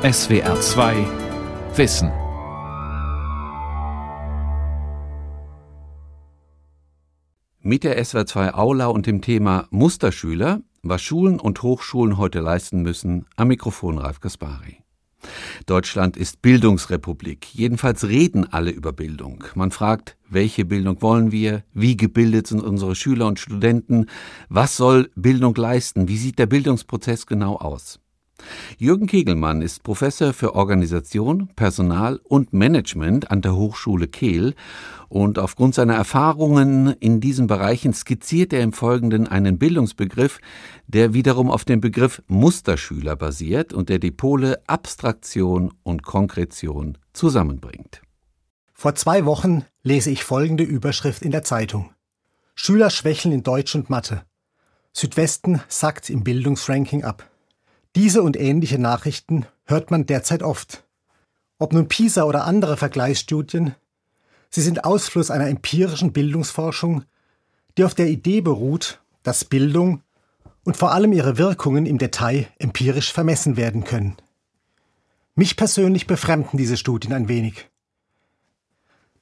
SWR 2 Wissen. Mit der SWR 2 Aula und dem Thema Musterschüler, was Schulen und Hochschulen heute leisten müssen, am Mikrofon Ralf Kaspari. Deutschland ist Bildungsrepublik. Jedenfalls reden alle über Bildung. Man fragt, welche Bildung wollen wir? Wie gebildet sind unsere Schüler und Studenten? Was soll Bildung leisten? Wie sieht der Bildungsprozess genau aus? Jürgen Kegelmann ist Professor für Organisation, Personal und Management an der Hochschule Kehl und aufgrund seiner Erfahrungen in diesen Bereichen skizziert er im Folgenden einen Bildungsbegriff, der wiederum auf dem Begriff Musterschüler basiert und der die Pole Abstraktion und Konkretion zusammenbringt. Vor zwei Wochen lese ich folgende Überschrift in der Zeitung. Schüler schwächeln in Deutsch und Mathe. Südwesten sackt im Bildungsranking ab. Diese und ähnliche Nachrichten hört man derzeit oft. Ob nun PISA oder andere Vergleichsstudien, sie sind Ausfluss einer empirischen Bildungsforschung, die auf der Idee beruht, dass Bildung und vor allem ihre Wirkungen im Detail empirisch vermessen werden können. Mich persönlich befremden diese Studien ein wenig.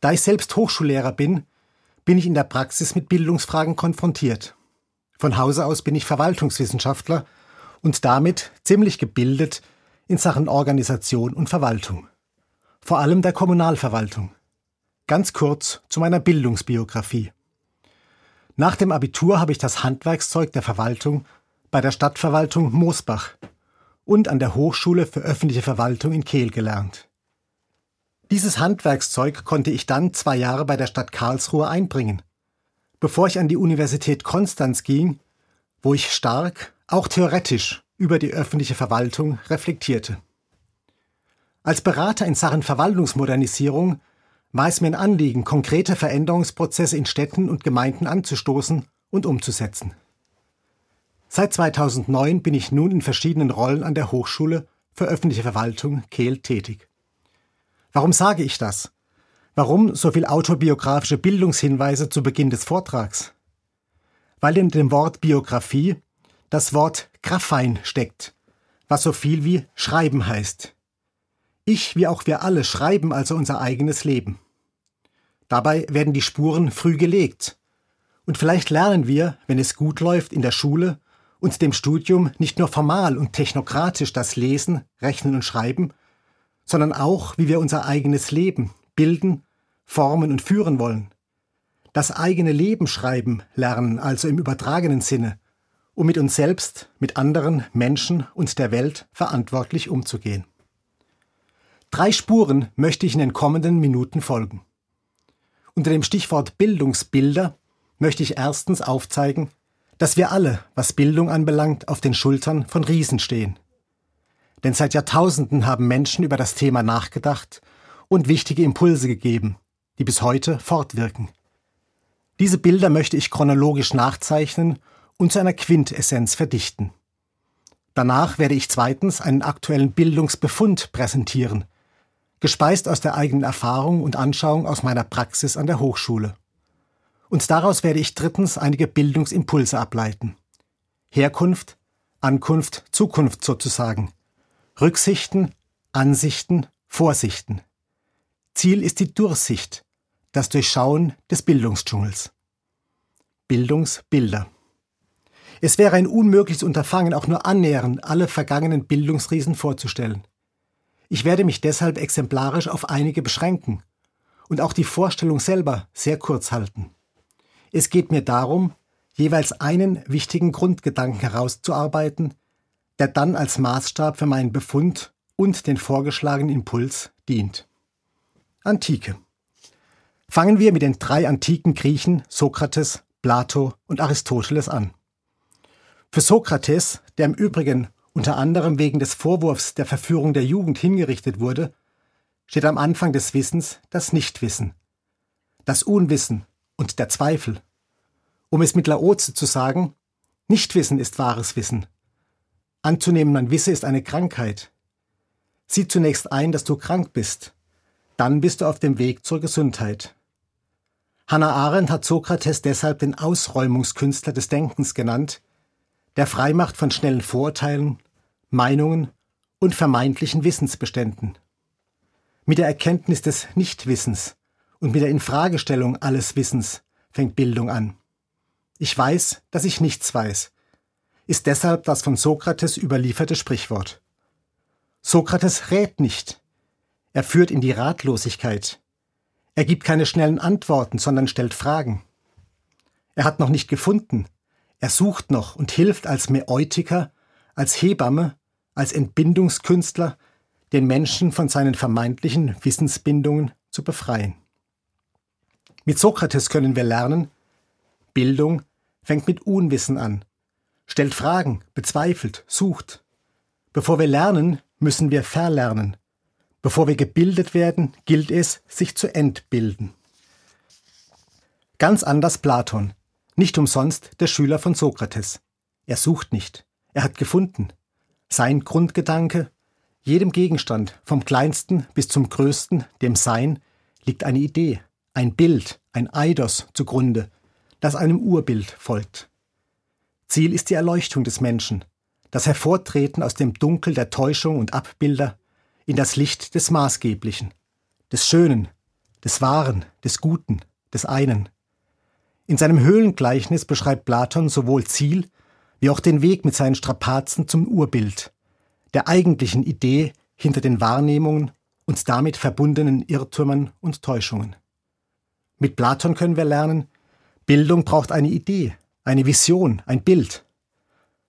Da ich selbst Hochschullehrer bin, bin ich in der Praxis mit Bildungsfragen konfrontiert. Von Hause aus bin ich Verwaltungswissenschaftler und damit ziemlich gebildet in Sachen Organisation und Verwaltung. Vor allem der Kommunalverwaltung. Ganz kurz zu meiner Bildungsbiografie. Nach dem Abitur habe ich das Handwerkszeug der Verwaltung bei der Stadtverwaltung Moosbach und an der Hochschule für öffentliche Verwaltung in Kehl gelernt. Dieses Handwerkszeug konnte ich dann zwei Jahre bei der Stadt Karlsruhe einbringen, bevor ich an die Universität Konstanz ging, wo ich stark auch theoretisch über die öffentliche Verwaltung reflektierte. Als Berater in Sachen Verwaltungsmodernisierung war es mir ein Anliegen, konkrete Veränderungsprozesse in Städten und Gemeinden anzustoßen und umzusetzen. Seit 2009 bin ich nun in verschiedenen Rollen an der Hochschule für öffentliche Verwaltung Kehl tätig. Warum sage ich das? Warum so viel autobiografische Bildungshinweise zu Beginn des Vortrags? Weil in dem Wort Biografie das Wort Graphine steckt, was so viel wie schreiben heißt. Ich wie auch wir alle schreiben also unser eigenes Leben. Dabei werden die Spuren früh gelegt. Und vielleicht lernen wir, wenn es gut läuft, in der Schule und dem Studium nicht nur formal und technokratisch das Lesen, Rechnen und Schreiben, sondern auch, wie wir unser eigenes Leben bilden, formen und führen wollen. Das eigene Leben schreiben lernen, also im übertragenen Sinne, um mit uns selbst, mit anderen Menschen und der Welt verantwortlich umzugehen. Drei Spuren möchte ich in den kommenden Minuten folgen. Unter dem Stichwort Bildungsbilder möchte ich erstens aufzeigen, dass wir alle, was Bildung anbelangt, auf den Schultern von Riesen stehen. Denn seit Jahrtausenden haben Menschen über das Thema nachgedacht und wichtige Impulse gegeben, die bis heute fortwirken. Diese Bilder möchte ich chronologisch nachzeichnen und zu einer Quintessenz verdichten. Danach werde ich zweitens einen aktuellen Bildungsbefund präsentieren, gespeist aus der eigenen Erfahrung und Anschauung aus meiner Praxis an der Hochschule. Und daraus werde ich drittens einige Bildungsimpulse ableiten. Herkunft, Ankunft, Zukunft sozusagen. Rücksichten, Ansichten, Vorsichten. Ziel ist die Durchsicht, das Durchschauen des Bildungsdschungels. Bildungsbilder. Es wäre ein unmögliches Unterfangen, auch nur annähernd alle vergangenen Bildungsriesen vorzustellen. Ich werde mich deshalb exemplarisch auf einige beschränken und auch die Vorstellung selber sehr kurz halten. Es geht mir darum, jeweils einen wichtigen Grundgedanken herauszuarbeiten, der dann als Maßstab für meinen Befund und den vorgeschlagenen Impuls dient. Antike. Fangen wir mit den drei antiken Griechen Sokrates, Plato und Aristoteles an. Für Sokrates, der im Übrigen unter anderem wegen des Vorwurfs der Verführung der Jugend hingerichtet wurde, steht am Anfang des Wissens das Nichtwissen, das Unwissen und der Zweifel. Um es mit Laoze zu sagen, Nichtwissen ist wahres Wissen. Anzunehmen, man wisse, ist eine Krankheit. Sieh zunächst ein, dass du krank bist. Dann bist du auf dem Weg zur Gesundheit. Hannah Arendt hat Sokrates deshalb den Ausräumungskünstler des Denkens genannt, der frei macht von schnellen Vorurteilen, Meinungen und vermeintlichen Wissensbeständen. Mit der Erkenntnis des Nichtwissens und mit der Infragestellung alles Wissens fängt Bildung an. Ich weiß, dass ich nichts weiß, ist deshalb das von Sokrates überlieferte Sprichwort. Sokrates rät nicht, er führt in die Ratlosigkeit. Er gibt keine schnellen Antworten, sondern stellt Fragen. Er hat noch nicht gefunden, er sucht noch und hilft als Mäeutiker, als Hebamme, als Entbindungskünstler, den Menschen von seinen vermeintlichen Wissensbindungen zu befreien. Mit Sokrates können wir lernen, Bildung fängt mit Unwissen an, stellt Fragen, bezweifelt, sucht. Bevor wir lernen, müssen wir verlernen. Bevor wir gebildet werden, gilt es, sich zu entbilden. Ganz anders Platon, nicht umsonst der Schüler von Sokrates. Er sucht nicht, er hat gefunden. Sein Grundgedanke, jedem Gegenstand, vom kleinsten bis zum größten, dem Sein, liegt eine Idee, ein Bild, ein Eidos zugrunde, das einem Urbild folgt. Ziel ist die Erleuchtung des Menschen, das Hervortreten aus dem Dunkel der Täuschung und Abbilder in das Licht des Maßgeblichen, des Schönen, des Wahren, des Guten, des einen. In seinem Höhlengleichnis beschreibt Platon sowohl Ziel wie auch den Weg mit seinen Strapazen zum Urbild, der eigentlichen Idee hinter den Wahrnehmungen und damit verbundenen Irrtümern und Täuschungen. Mit Platon können wir lernen, Bildung braucht eine Idee, eine Vision, ein Bild.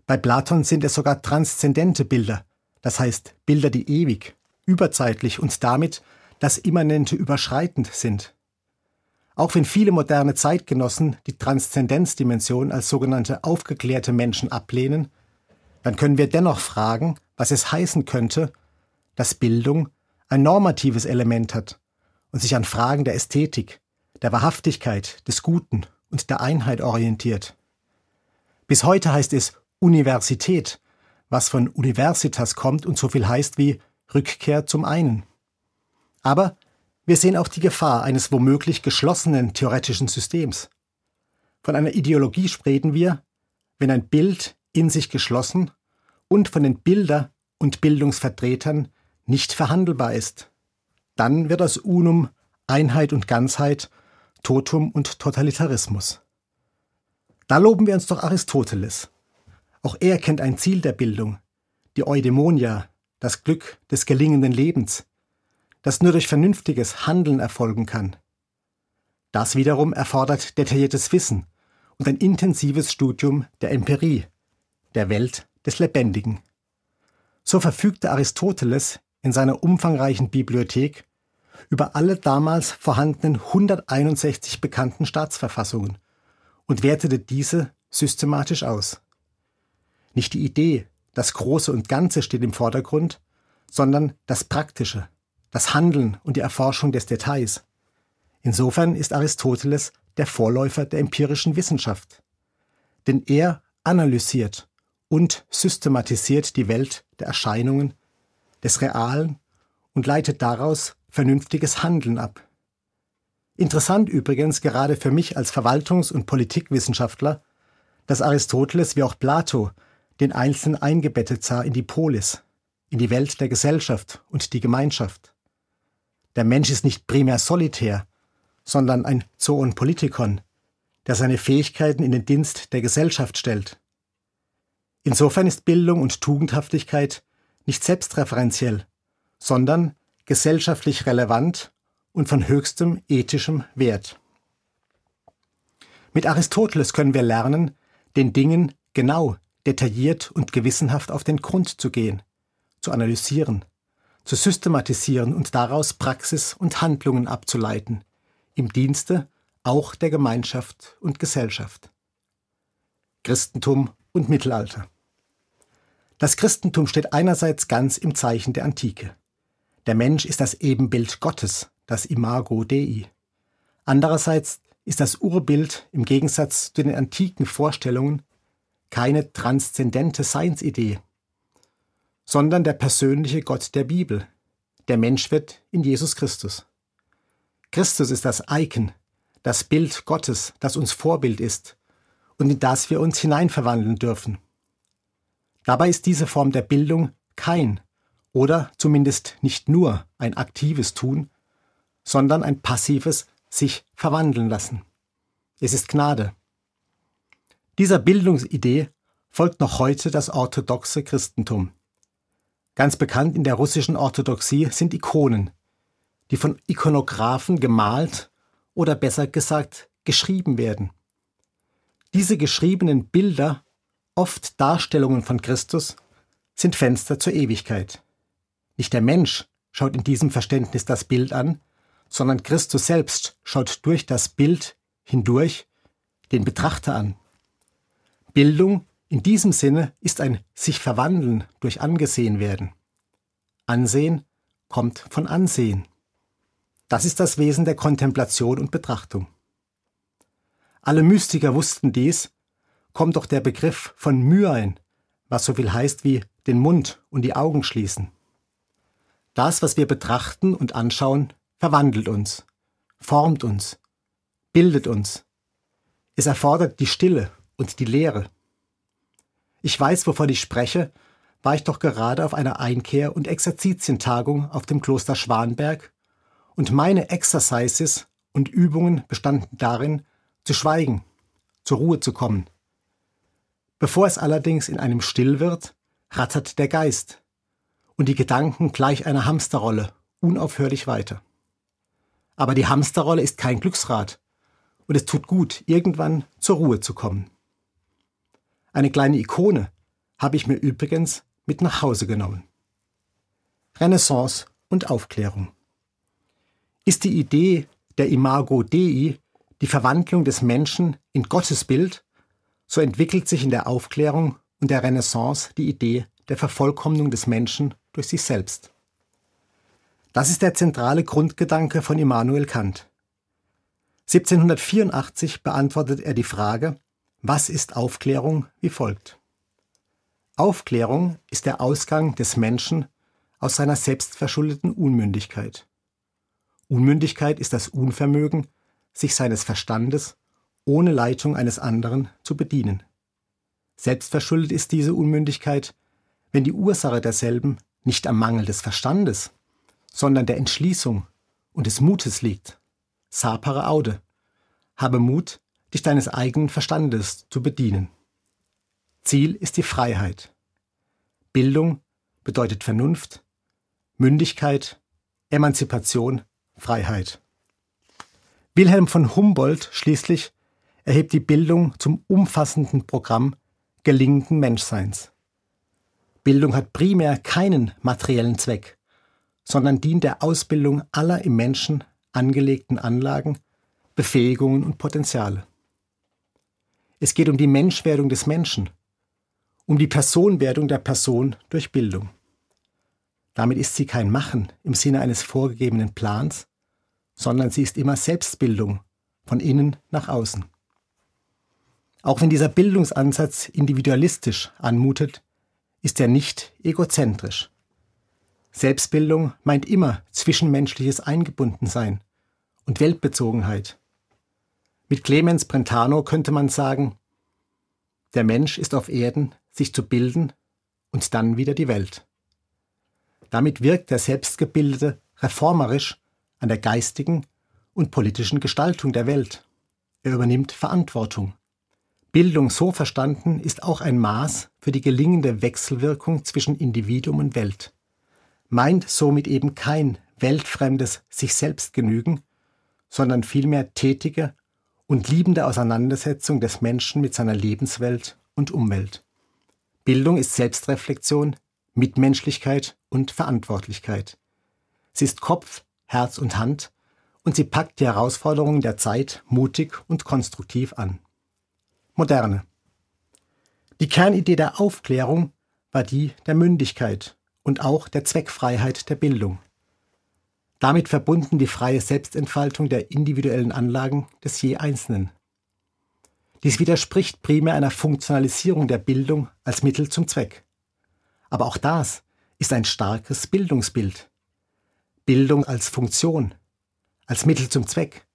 Bei Platon sind es sogar transzendente Bilder, das heißt Bilder, die ewig, überzeitlich und damit das Immanente überschreitend sind. Auch wenn viele moderne Zeitgenossen die Transzendenzdimension als sogenannte aufgeklärte Menschen ablehnen, dann können wir dennoch fragen, was es heißen könnte, dass Bildung ein normatives Element hat und sich an Fragen der Ästhetik, der Wahrhaftigkeit, des Guten und der Einheit orientiert. Bis heute heißt es Universität, was von Universitas kommt und so viel heißt wie Rückkehr zum einen. Aber wir sehen auch die Gefahr eines womöglich geschlossenen theoretischen Systems. Von einer Ideologie sprechen wir, wenn ein Bild in sich geschlossen und von den Bilder- und Bildungsvertretern nicht verhandelbar ist. Dann wird aus Unum Einheit und Ganzheit, Totum und Totalitarismus. Da loben wir uns doch Aristoteles. Auch er kennt ein Ziel der Bildung, die Eudaimonia, das Glück des gelingenden Lebens, das nur durch vernünftiges Handeln erfolgen kann. Das wiederum erfordert detailliertes Wissen und ein intensives Studium der Empirie, der Welt des Lebendigen. So verfügte Aristoteles in seiner umfangreichen Bibliothek über alle damals vorhandenen 161 bekannten Staatsverfassungen und wertete diese systematisch aus. Nicht die Idee, das Große und Ganze steht im Vordergrund, sondern das Praktische, das Handeln und die Erforschung des Details. Insofern ist Aristoteles der Vorläufer der empirischen Wissenschaft. Denn er analysiert und systematisiert die Welt der Erscheinungen, des Realen und leitet daraus vernünftiges Handeln ab. Interessant übrigens gerade für mich als Verwaltungs- und Politikwissenschaftler, dass Aristoteles wie auch Plato den Einzelnen eingebettet sah in die Polis, in die Welt der Gesellschaft und die Gemeinschaft. Der Mensch ist nicht primär solitär, sondern ein Zoon Politikon, der seine Fähigkeiten in den Dienst der Gesellschaft stellt. Insofern ist Bildung und Tugendhaftigkeit nicht selbstreferenziell, sondern gesellschaftlich relevant und von höchstem ethischem Wert. Mit Aristoteles können wir lernen, den Dingen genau, detailliert und gewissenhaft auf den Grund zu gehen, zu analysieren, zu systematisieren und daraus Praxis und Handlungen abzuleiten, im Dienste auch der Gemeinschaft und Gesellschaft. Christentum und Mittelalter. Das Christentum steht einerseits ganz im Zeichen der Antike. Der Mensch ist das Ebenbild Gottes, das Imago Dei. Andererseits ist das Urbild im Gegensatz zu den antiken Vorstellungen keine transzendente Seinsidee, sondern der persönliche Gott der Bibel, der Mensch wird in Jesus Christus. Christus ist das Icon, das Bild Gottes, das uns Vorbild ist und in das wir uns hineinverwandeln dürfen. Dabei ist diese Form der Bildung kein oder zumindest nicht nur ein aktives Tun, sondern ein passives sich verwandeln lassen. Es ist Gnade. Dieser Bildungsidee folgt noch heute das orthodoxe Christentum. Ganz bekannt in der russischen Orthodoxie sind Ikonen, die von Ikonographen gemalt oder besser gesagt geschrieben werden. Diese geschriebenen Bilder, oft Darstellungen von Christus, sind Fenster zur Ewigkeit. Nicht der Mensch schaut in diesem Verständnis das Bild an, sondern Christus selbst schaut durch das Bild hindurch den Betrachter an. Bildung in diesem Sinne ist ein sich verwandeln durch angesehen werden. Ansehen kommt von Ansehen. Das ist das Wesen der Kontemplation und Betrachtung. Alle Mystiker wussten dies, kommt doch der Begriff von Myein, was so viel heißt wie den Mund und die Augen schließen. Das, was wir betrachten und anschauen, verwandelt uns, formt uns, bildet uns. Es erfordert die Stille und die Leere. Ich weiß, wovon ich spreche, war ich doch gerade auf einer Einkehr- und Exerzitientagung auf dem Kloster Schwanberg und meine Exercises und Übungen bestanden darin, zu schweigen, zur Ruhe zu kommen. Bevor es allerdings in einem still wird, rattert der Geist und die Gedanken gleich einer Hamsterrolle unaufhörlich weiter. Aber die Hamsterrolle ist kein Glücksrad und es tut gut, irgendwann zur Ruhe zu kommen. Eine kleine Ikone habe ich mir übrigens mit nach Hause genommen. Renaissance und Aufklärung. Ist die Idee der Imago Dei die Verwandlung des Menschen in Gottes Bild, so entwickelt sich in der Aufklärung und der Renaissance die Idee der Vervollkommnung des Menschen durch sich selbst. Das ist der zentrale Grundgedanke von Immanuel Kant. 1784 beantwortet er die Frage, was ist Aufklärung, wie folgt. Aufklärung ist der Ausgang des Menschen aus seiner selbstverschuldeten Unmündigkeit. Unmündigkeit ist das Unvermögen, sich seines Verstandes ohne Leitung eines anderen zu bedienen. Selbstverschuldet ist diese Unmündigkeit, wenn die Ursache derselben nicht am Mangel des Verstandes, sondern der Entschließung und des Mutes liegt. Sapere aude. Habe Mut, dich deines eigenen Verstandes zu bedienen. Ziel ist die Freiheit. Bildung bedeutet Vernunft, Mündigkeit, Emanzipation, Freiheit. Wilhelm von Humboldt schließlich erhebt die Bildung zum umfassenden Programm gelingenden Menschseins. Bildung hat primär keinen materiellen Zweck, sondern dient der Ausbildung aller im Menschen angelegten Anlagen, Befähigungen und Potenziale. Es geht um die Menschwerdung des Menschen, um die Personwerdung der Person durch Bildung. Damit ist sie kein Machen im Sinne eines vorgegebenen Plans, sondern sie ist immer Selbstbildung von innen nach außen. Auch wenn dieser Bildungsansatz individualistisch anmutet, ist er nicht egozentrisch. Selbstbildung meint immer zwischenmenschliches Eingebundensein und Weltbezogenheit. Mit Clemens Brentano könnte man sagen, der Mensch ist auf Erden, sich zu bilden und dann wieder die Welt. Damit wirkt der Selbstgebildete reformerisch an der geistigen und politischen Gestaltung der Welt. Er übernimmt Verantwortung. Bildung so verstanden ist auch ein Maß für die gelingende Wechselwirkung zwischen Individuum und Welt, meint somit eben kein weltfremdes sich selbst genügen, sondern vielmehr tätige und liebende Auseinandersetzung des Menschen mit seiner Lebenswelt und Umwelt. Bildung ist Selbstreflexion, Mitmenschlichkeit und Verantwortlichkeit. Sie ist Kopf, Herz und Hand und sie packt die Herausforderungen der Zeit mutig und konstruktiv an. Moderne. Die Kernidee der Aufklärung war die der Mündigkeit und auch der Zweckfreiheit der Bildung. Damit verbunden die freie Selbstentfaltung der individuellen Anlagen des je Einzelnen. Dies widerspricht primär einer Funktionalisierung der Bildung als Mittel zum Zweck. Aber auch das ist ein starkes Bildungsbild. Bildung als Funktion, als Mittel zum Zweck,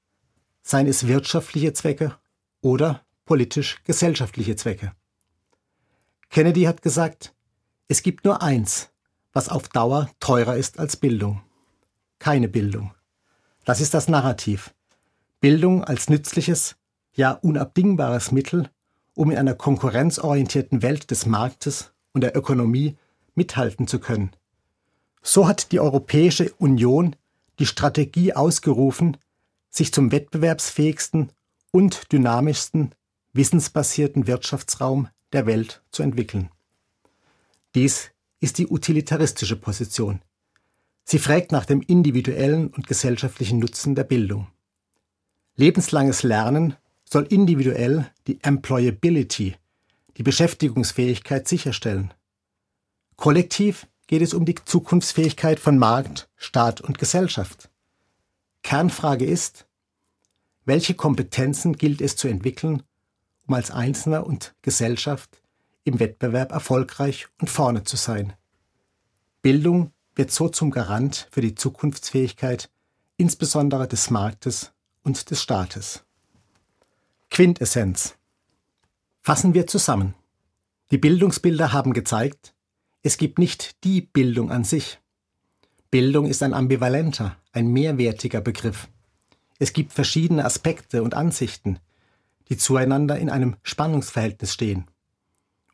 seien es wirtschaftliche Zwecke oder politisch-gesellschaftliche Zwecke. Kennedy hat gesagt, es gibt nur eins, was auf Dauer teurer ist als Bildung. Keine Bildung. Das ist das Narrativ. Bildung als nützliches, ja unabdingbares Mittel, um in einer konkurrenzorientierten Welt des Marktes und der Ökonomie mithalten zu können. So hat die Europäische Union die Strategie ausgerufen, sich zum wettbewerbsfähigsten und dynamischsten wissensbasierten Wirtschaftsraum der Welt zu entwickeln. Dies ist die utilitaristische Position. Sie fragt nach dem individuellen und gesellschaftlichen Nutzen der Bildung. Lebenslanges Lernen soll individuell die Employability, die Beschäftigungsfähigkeit sicherstellen. Kollektiv geht es um die Zukunftsfähigkeit von Markt, Staat und Gesellschaft. Kernfrage ist, welche Kompetenzen gilt es zu entwickeln, um als Einzelner und Gesellschaft im Wettbewerb erfolgreich und vorne zu sein. Bildung wird so zum Garant für die Zukunftsfähigkeit insbesondere des Marktes und des Staates. Quintessenz. Fassen wir zusammen. Die Bildungsbilder haben gezeigt, es gibt nicht die Bildung an sich. Bildung ist ein ambivalenter, ein mehrwertiger Begriff. Es gibt verschiedene Aspekte und Ansichten, die zueinander in einem Spannungsverhältnis stehen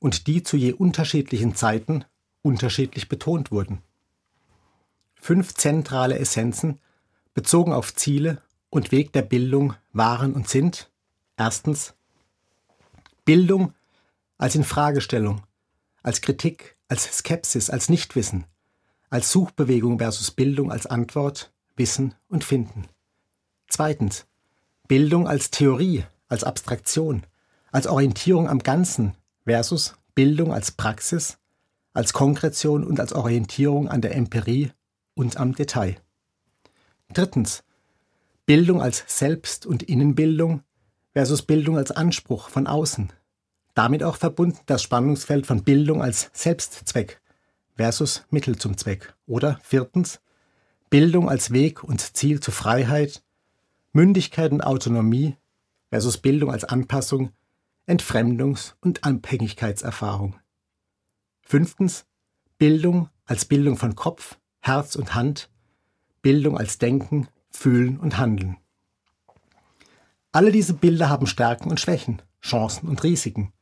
und die zu je unterschiedlichen Zeiten unterschiedlich betont wurden. Fünf zentrale Essenzen bezogen auf Ziele und Weg der Bildung waren und sind erstens Bildung als Infragestellung, als Kritik, als Skepsis, als Nichtwissen, als Suchbewegung versus Bildung als Antwort, Wissen und Finden. Zweitens Bildung als Theorie, als Abstraktion, als Orientierung am Ganzen versus Bildung als Praxis, als Konkretion und als Orientierung an der Empirie und am Detail. Drittens. Bildung als Selbst- und Innenbildung versus Bildung als Anspruch von außen. Damit auch verbunden das Spannungsfeld von Bildung als Selbstzweck versus Mittel zum Zweck. Oder viertens. Bildung als Weg und Ziel zu Freiheit, Mündigkeit und Autonomie versus Bildung als Anpassung, Entfremdungs- und Abhängigkeitserfahrung. Fünftens. Bildung als Bildung von Kopf, Herz und Hand, Bildung als Denken, Fühlen und Handeln. Alle diese Bilder haben Stärken und Schwächen, Chancen und Risiken.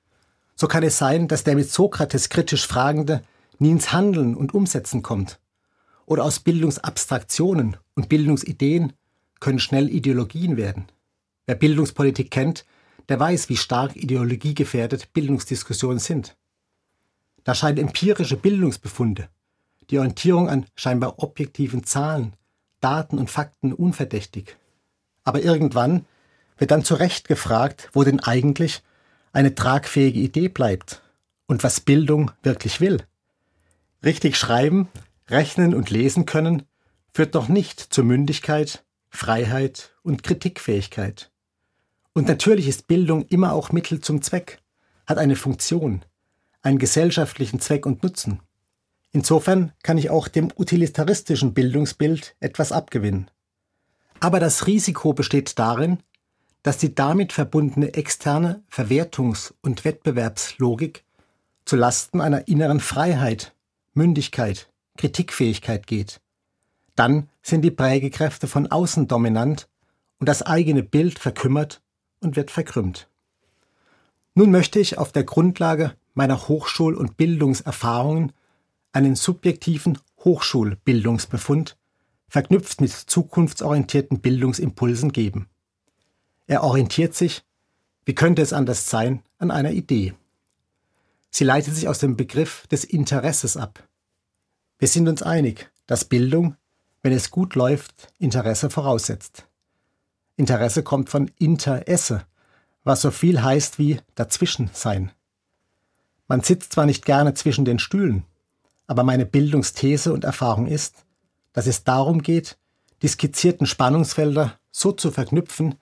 So kann es sein, dass der mit Sokrates kritisch Fragende nie ins Handeln und Umsetzen kommt. Oder aus Bildungsabstraktionen und Bildungsideen können schnell Ideologien werden. Wer Bildungspolitik kennt, der weiß, wie stark ideologiegefährdet Bildungsdiskussionen sind. Da scheinen empirische Bildungsbefunde, die Orientierung an scheinbar objektiven Zahlen, Daten und Fakten unverdächtig. Aber irgendwann wird dann zu Recht gefragt, wo denn eigentlich eine tragfähige Idee bleibt und was Bildung wirklich will. Richtig schreiben, rechnen und lesen können führt noch nicht zur Mündigkeit, Freiheit und Kritikfähigkeit. Und natürlich ist Bildung immer auch Mittel zum Zweck, hat eine Funktion, einen gesellschaftlichen Zweck und Nutzen. Insofern kann ich auch dem utilitaristischen Bildungsbild etwas abgewinnen. Aber das Risiko besteht darin, dass die damit verbundene externe Verwertungs- und Wettbewerbslogik zu Lasten einer inneren Freiheit, Mündigkeit, Kritikfähigkeit geht. Dann sind die Prägekräfte von außen dominant und das eigene Bild verkümmert und wird verkrümmt. Nun möchte ich auf der Grundlage meiner Hochschul- und Bildungserfahrungen einen subjektiven Hochschulbildungsbefund verknüpft mit zukunftsorientierten Bildungsimpulsen geben. Er orientiert sich, wie könnte es anders sein, an einer Idee. Sie leitet sich aus dem Begriff des Interesses ab. Wir sind uns einig, dass Bildung, wenn es gut läuft, Interesse voraussetzt. Interesse kommt von Interesse, was so viel heißt wie dazwischen sein. Man sitzt zwar nicht gerne zwischen den Stühlen, aber meine Bildungsthese und Erfahrung ist, dass es darum geht, die skizzierten Spannungsfelder so zu verknüpfen,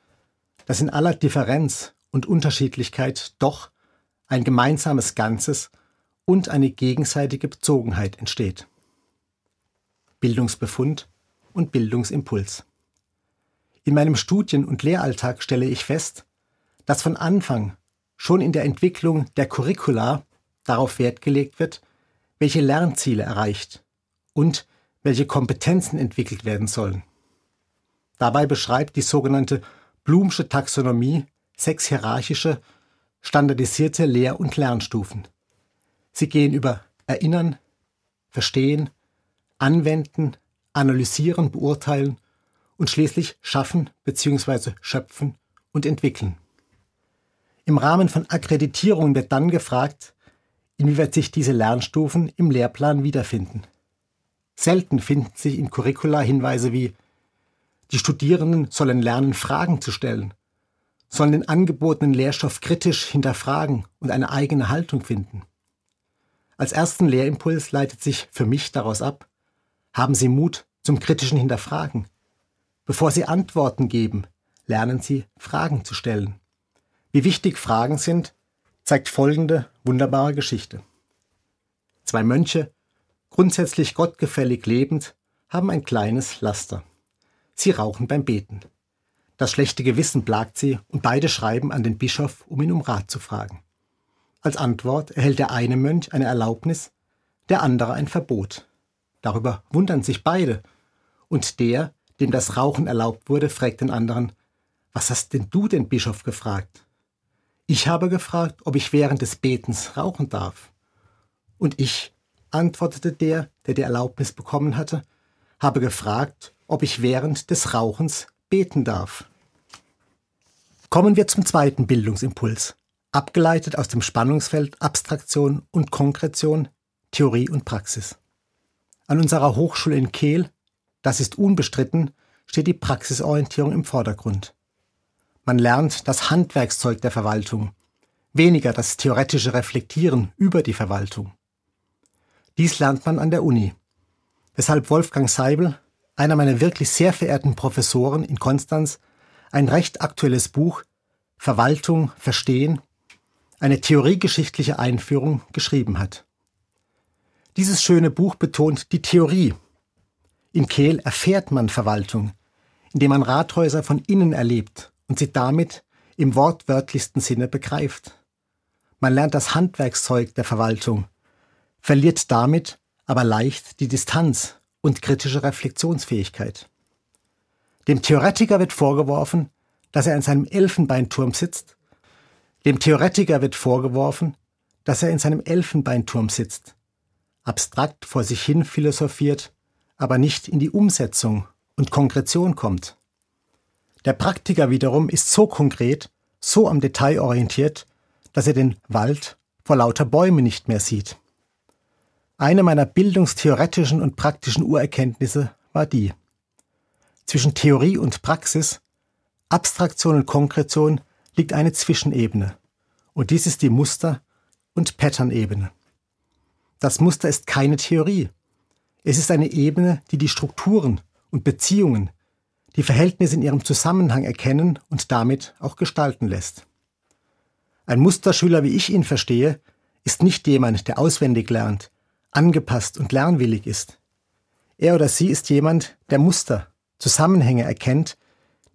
dass in aller Differenz und Unterschiedlichkeit doch ein gemeinsames Ganzes und eine gegenseitige Bezogenheit entsteht. Bildungsbefund und Bildungsimpuls. In meinem Studien- und Lehralltag stelle ich fest, dass von Anfang, schon in der Entwicklung der Curricula, darauf Wert gelegt wird, welche Lernziele erreicht und welche Kompetenzen entwickelt werden sollen. Dabei beschreibt die sogenannte Blumsche Taxonomie sechs hierarchische, standardisierte Lehr- und Lernstufen. Sie gehen über Erinnern, Verstehen, Anwenden, Analysieren, Beurteilen und schließlich Schaffen bzw. Schöpfen und Entwickeln. Im Rahmen von Akkreditierung wird dann gefragt, inwieweit sich diese Lernstufen im Lehrplan wiederfinden. Selten finden sich in Curricula Hinweise wie die Studierenden sollen lernen, Fragen zu stellen, sollen den angebotenen Lehrstoff kritisch hinterfragen und eine eigene Haltung finden. Als ersten Lehrimpuls leitet sich für mich daraus ab, haben Sie Mut zum kritischen Hinterfragen. Bevor Sie Antworten geben, lernen Sie Fragen zu stellen. Wie wichtig Fragen sind, zeigt folgende wunderbare Geschichte. Zwei Mönche, grundsätzlich gottgefällig lebend, haben ein kleines Laster. Sie rauchen beim Beten. Das schlechte Gewissen plagt sie und beide schreiben an den Bischof, um ihn um Rat zu fragen. Als Antwort erhält der eine Mönch eine Erlaubnis, der andere ein Verbot. Darüber wundern sich beide. Und der, dem das Rauchen erlaubt wurde, fragt den anderen, was hast denn du den Bischof gefragt? Ich habe gefragt, ob ich während des Betens rauchen darf. Und ich, antwortete der, der die Erlaubnis bekommen hatte, habe gefragt, ob ich während des Rauchens beten darf. Kommen wir zum zweiten Bildungsimpuls, abgeleitet aus dem Spannungsfeld Abstraktion und Konkretion, Theorie und Praxis. An unserer Hochschule in Kehl, das ist unbestritten, steht die Praxisorientierung im Vordergrund. Man lernt das Handwerkszeug der Verwaltung, weniger das theoretische Reflektieren über die Verwaltung. Dies lernt man an der Uni, weshalb Wolfgang Seibel einer meiner wirklich sehr verehrten Professoren in Konstanz, ein recht aktuelles Buch Verwaltung verstehen, eine theoriegeschichtliche Einführung geschrieben hat. Dieses schöne Buch betont die Theorie. In Kehl erfährt man Verwaltung, indem man Rathäuser von innen erlebt und sie damit im wortwörtlichsten Sinne begreift. Man lernt das Handwerkszeug der Verwaltung, verliert damit aber leicht die Distanz und kritische Reflexionsfähigkeit. Dem Theoretiker wird vorgeworfen, dass er in seinem Elfenbeinturm sitzt. Dem Theoretiker wird vorgeworfen, dass er in seinem Elfenbeinturm sitzt, abstrakt vor sich hin philosophiert, aber nicht in die Umsetzung und Konkretion kommt. Der Praktiker wiederum ist so konkret, so am Detail orientiert, dass er den Wald vor lauter Bäumen nicht mehr sieht. Eine meiner bildungstheoretischen und praktischen Urerkenntnisse war die. Zwischen Theorie und Praxis, Abstraktion und Konkretion liegt eine Zwischenebene. Und dies ist die Muster- und Pattern-Ebene. Das Muster ist keine Theorie. Es ist eine Ebene, die die Strukturen und Beziehungen, die Verhältnisse in ihrem Zusammenhang erkennen und damit auch gestalten lässt. Ein Musterschüler, wie ich ihn verstehe, ist nicht jemand, der auswendig lernt, angepasst und lernwillig ist. Er oder sie ist jemand, der Muster, Zusammenhänge erkennt,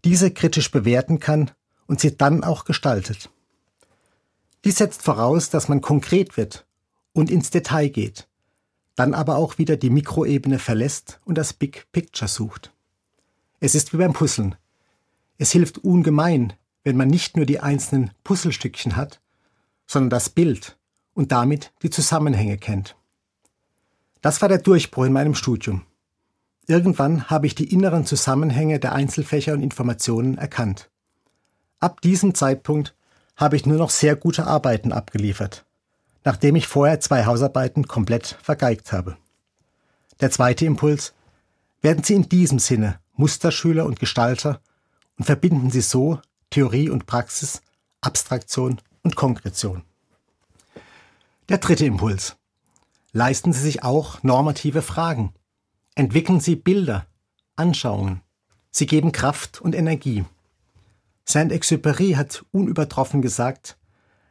diese kritisch bewerten kann und sie dann auch gestaltet. Dies setzt voraus, dass man konkret wird und ins Detail geht, dann aber auch wieder die Mikroebene verlässt und das Big Picture sucht. Es ist wie beim Puzzeln. Es hilft ungemein, wenn man nicht nur die einzelnen Puzzlestückchen hat, sondern das Bild und damit die Zusammenhänge kennt. Das war der Durchbruch in meinem Studium. Irgendwann habe ich die inneren Zusammenhänge der Einzelfächer und Informationen erkannt. Ab diesem Zeitpunkt habe ich nur noch sehr gute Arbeiten abgeliefert, nachdem ich vorher zwei Hausarbeiten komplett vergeigt habe. Der zweite Impuls, werden Sie in diesem Sinne Musterschüler und Gestalter und verbinden Sie so Theorie und Praxis, Abstraktion und Konkretion. Der dritte Impuls leisten Sie sich auch normative Fragen. Entwickeln Sie Bilder, Anschauungen. Sie geben Kraft und Energie. Saint-Exupéry hat unübertroffen gesagt,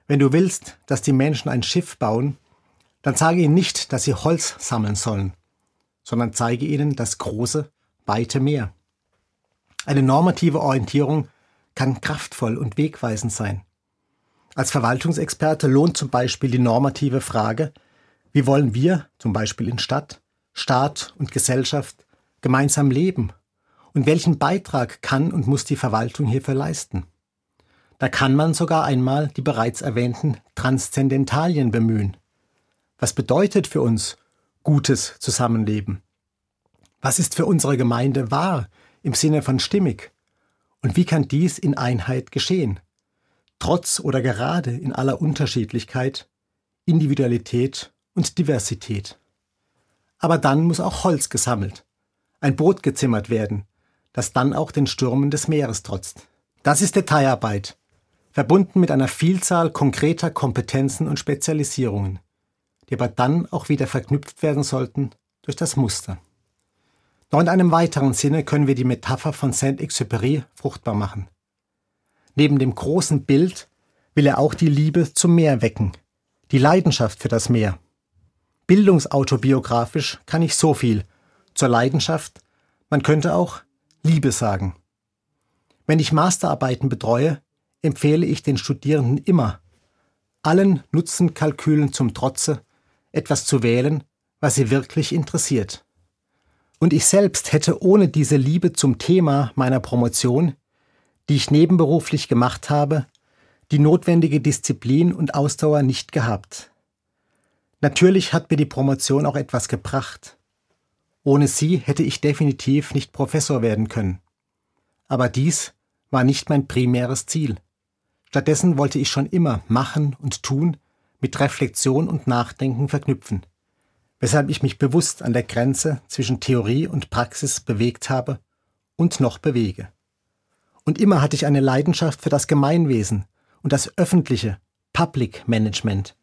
wenn du willst, dass die Menschen ein Schiff bauen, dann sage ihnen nicht, dass sie Holz sammeln sollen, sondern zeige ihnen das große, weite Meer. Eine normative Orientierung kann kraftvoll und wegweisend sein. Als Verwaltungsexperte lohnt zum Beispiel die normative Frage, wie wollen wir, zum Beispiel in Stadt, Staat und Gesellschaft gemeinsam leben und welchen Beitrag kann und muss die Verwaltung hierfür leisten. Da kann man sogar einmal die bereits erwähnten Transzendentalien bemühen. Was bedeutet für uns gutes Zusammenleben? Was ist für unsere Gemeinde wahr im Sinne von stimmig? Und wie kann dies in Einheit geschehen? Trotz oder gerade in aller Unterschiedlichkeit, Individualität und Diversität. Aber dann muss auch Holz gesammelt, ein Boot gezimmert werden, das dann auch den Stürmen des Meeres trotzt. Das ist Detailarbeit, verbunden mit einer Vielzahl konkreter Kompetenzen und Spezialisierungen, die aber dann auch wieder verknüpft werden sollten durch das Muster. Noch in einem weiteren Sinne können wir die Metapher von Saint-Exupéry fruchtbar machen. Neben dem großen Bild will er auch die Liebe zum Meer wecken, die Leidenschaft für das Meer. Bildungsautobiografisch kann ich so viel zur Leidenschaft, man könnte auch Liebe sagen. Wenn ich Masterarbeiten betreue, empfehle ich den Studierenden immer, allen Nutzenkalkülen zum Trotze, etwas zu wählen, was sie wirklich interessiert. Und ich selbst hätte ohne diese Liebe zum Thema meiner Promotion, die ich nebenberuflich gemacht habe, die notwendige Disziplin und Ausdauer nicht gehabt. Natürlich hat mir die Promotion auch etwas gebracht. Ohne sie hätte ich definitiv nicht Professor werden können. Aber dies war nicht mein primäres Ziel. Stattdessen wollte ich schon immer machen und tun, mit Reflexion und Nachdenken verknüpfen weshalb ich mich bewusst an der Grenze zwischen Theorie und Praxis bewegt habe und noch bewege. Und immer hatte ich eine Leidenschaft für das Gemeinwesen und das öffentliche Public Management.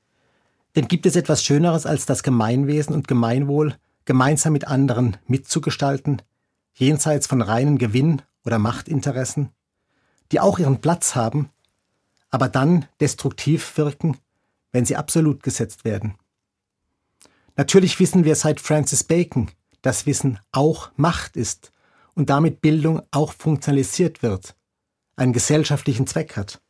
Denn gibt es etwas Schöneres als das Gemeinwesen und Gemeinwohl gemeinsam mit anderen mitzugestalten, jenseits von reinen Gewinn- oder Machtinteressen, die auch ihren Platz haben, aber dann destruktiv wirken, wenn sie absolut gesetzt werden. Natürlich wissen wir seit Francis Bacon, dass Wissen auch Macht ist und damit Bildung auch funktionalisiert wird, einen gesellschaftlichen Zweck hat.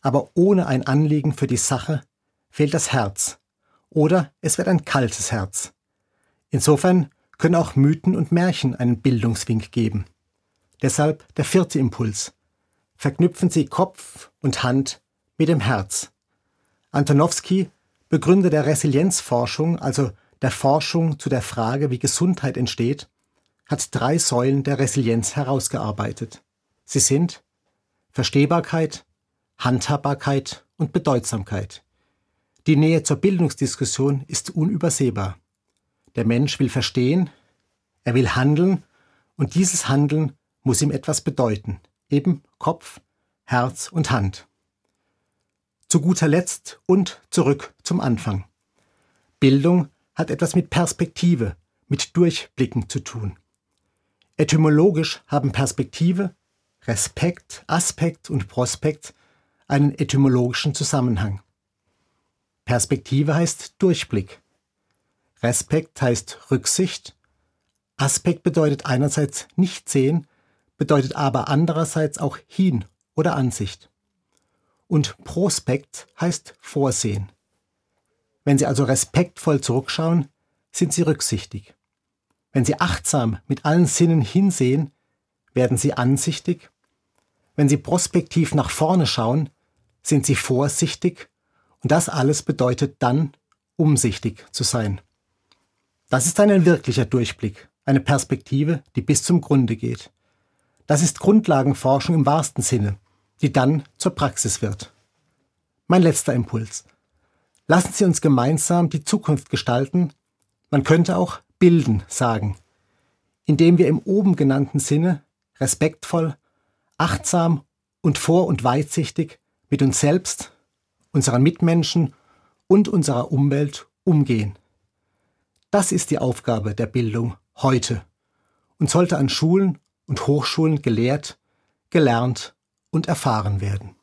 Aber ohne ein Anliegen für die Sache fehlt das Herz oder es wird ein kaltes Herz. Insofern können auch Mythen und Märchen einen Bildungswink geben. Deshalb der vierte Impuls. Verknüpfen Sie Kopf und Hand mit dem Herz. Antonowski Begründer der Resilienzforschung, also der Forschung zu der Frage, wie Gesundheit entsteht, hat drei Säulen der Resilienz herausgearbeitet. Sie sind Verstehbarkeit, Handhabbarkeit und Bedeutsamkeit. Die Nähe zur Bildungsdiskussion ist unübersehbar. Der Mensch will verstehen, er will handeln und dieses Handeln muss ihm etwas bedeuten, eben Kopf, Herz und Hand zu guter Letzt und zurück zum Anfang. Bildung hat etwas mit Perspektive, mit Durchblicken zu tun. Etymologisch haben Perspektive, Respekt, Aspekt und Prospekt einen etymologischen Zusammenhang. Perspektive heißt Durchblick. Respekt heißt Rücksicht. Aspekt bedeutet einerseits nicht sehen, bedeutet aber andererseits auch hin oder Ansicht und Prospekt heißt Vorsehen. Wenn Sie also respektvoll zurückschauen, sind Sie rücksichtig. Wenn Sie achtsam mit allen Sinnen hinsehen, werden Sie ansichtig. Wenn Sie prospektiv nach vorne schauen, sind Sie vorsichtig und das alles bedeutet dann, umsichtig zu sein. Das ist ein wirklicher Durchblick, eine Perspektive, die bis zum Grunde geht. Das ist Grundlagenforschung im wahrsten Sinne die dann zur Praxis wird. Mein letzter Impuls. Lassen Sie uns gemeinsam die Zukunft gestalten, man könnte auch bilden sagen, indem wir im oben genannten Sinne respektvoll, achtsam und vor- und weitsichtig mit uns selbst, unseren Mitmenschen und unserer Umwelt umgehen. Das ist die Aufgabe der Bildung heute und sollte an Schulen und Hochschulen gelehrt, gelernt und erfahren werden.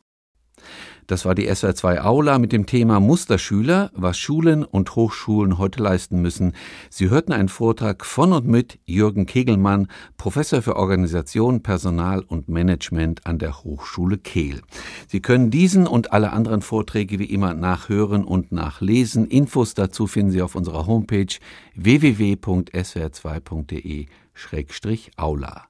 Das war die SWR2 Aula mit dem Thema Musterschüler, was Schulen und Hochschulen heute leisten müssen. Sie hörten einen Vortrag von und mit Jürgen Kegelmann, Professor für Organisation, Personal und Management an der Hochschule Kehl. Sie können diesen und alle anderen Vorträge wie immer nachhören und nachlesen. Infos dazu finden Sie auf unserer Homepage www.swr2.de-aula.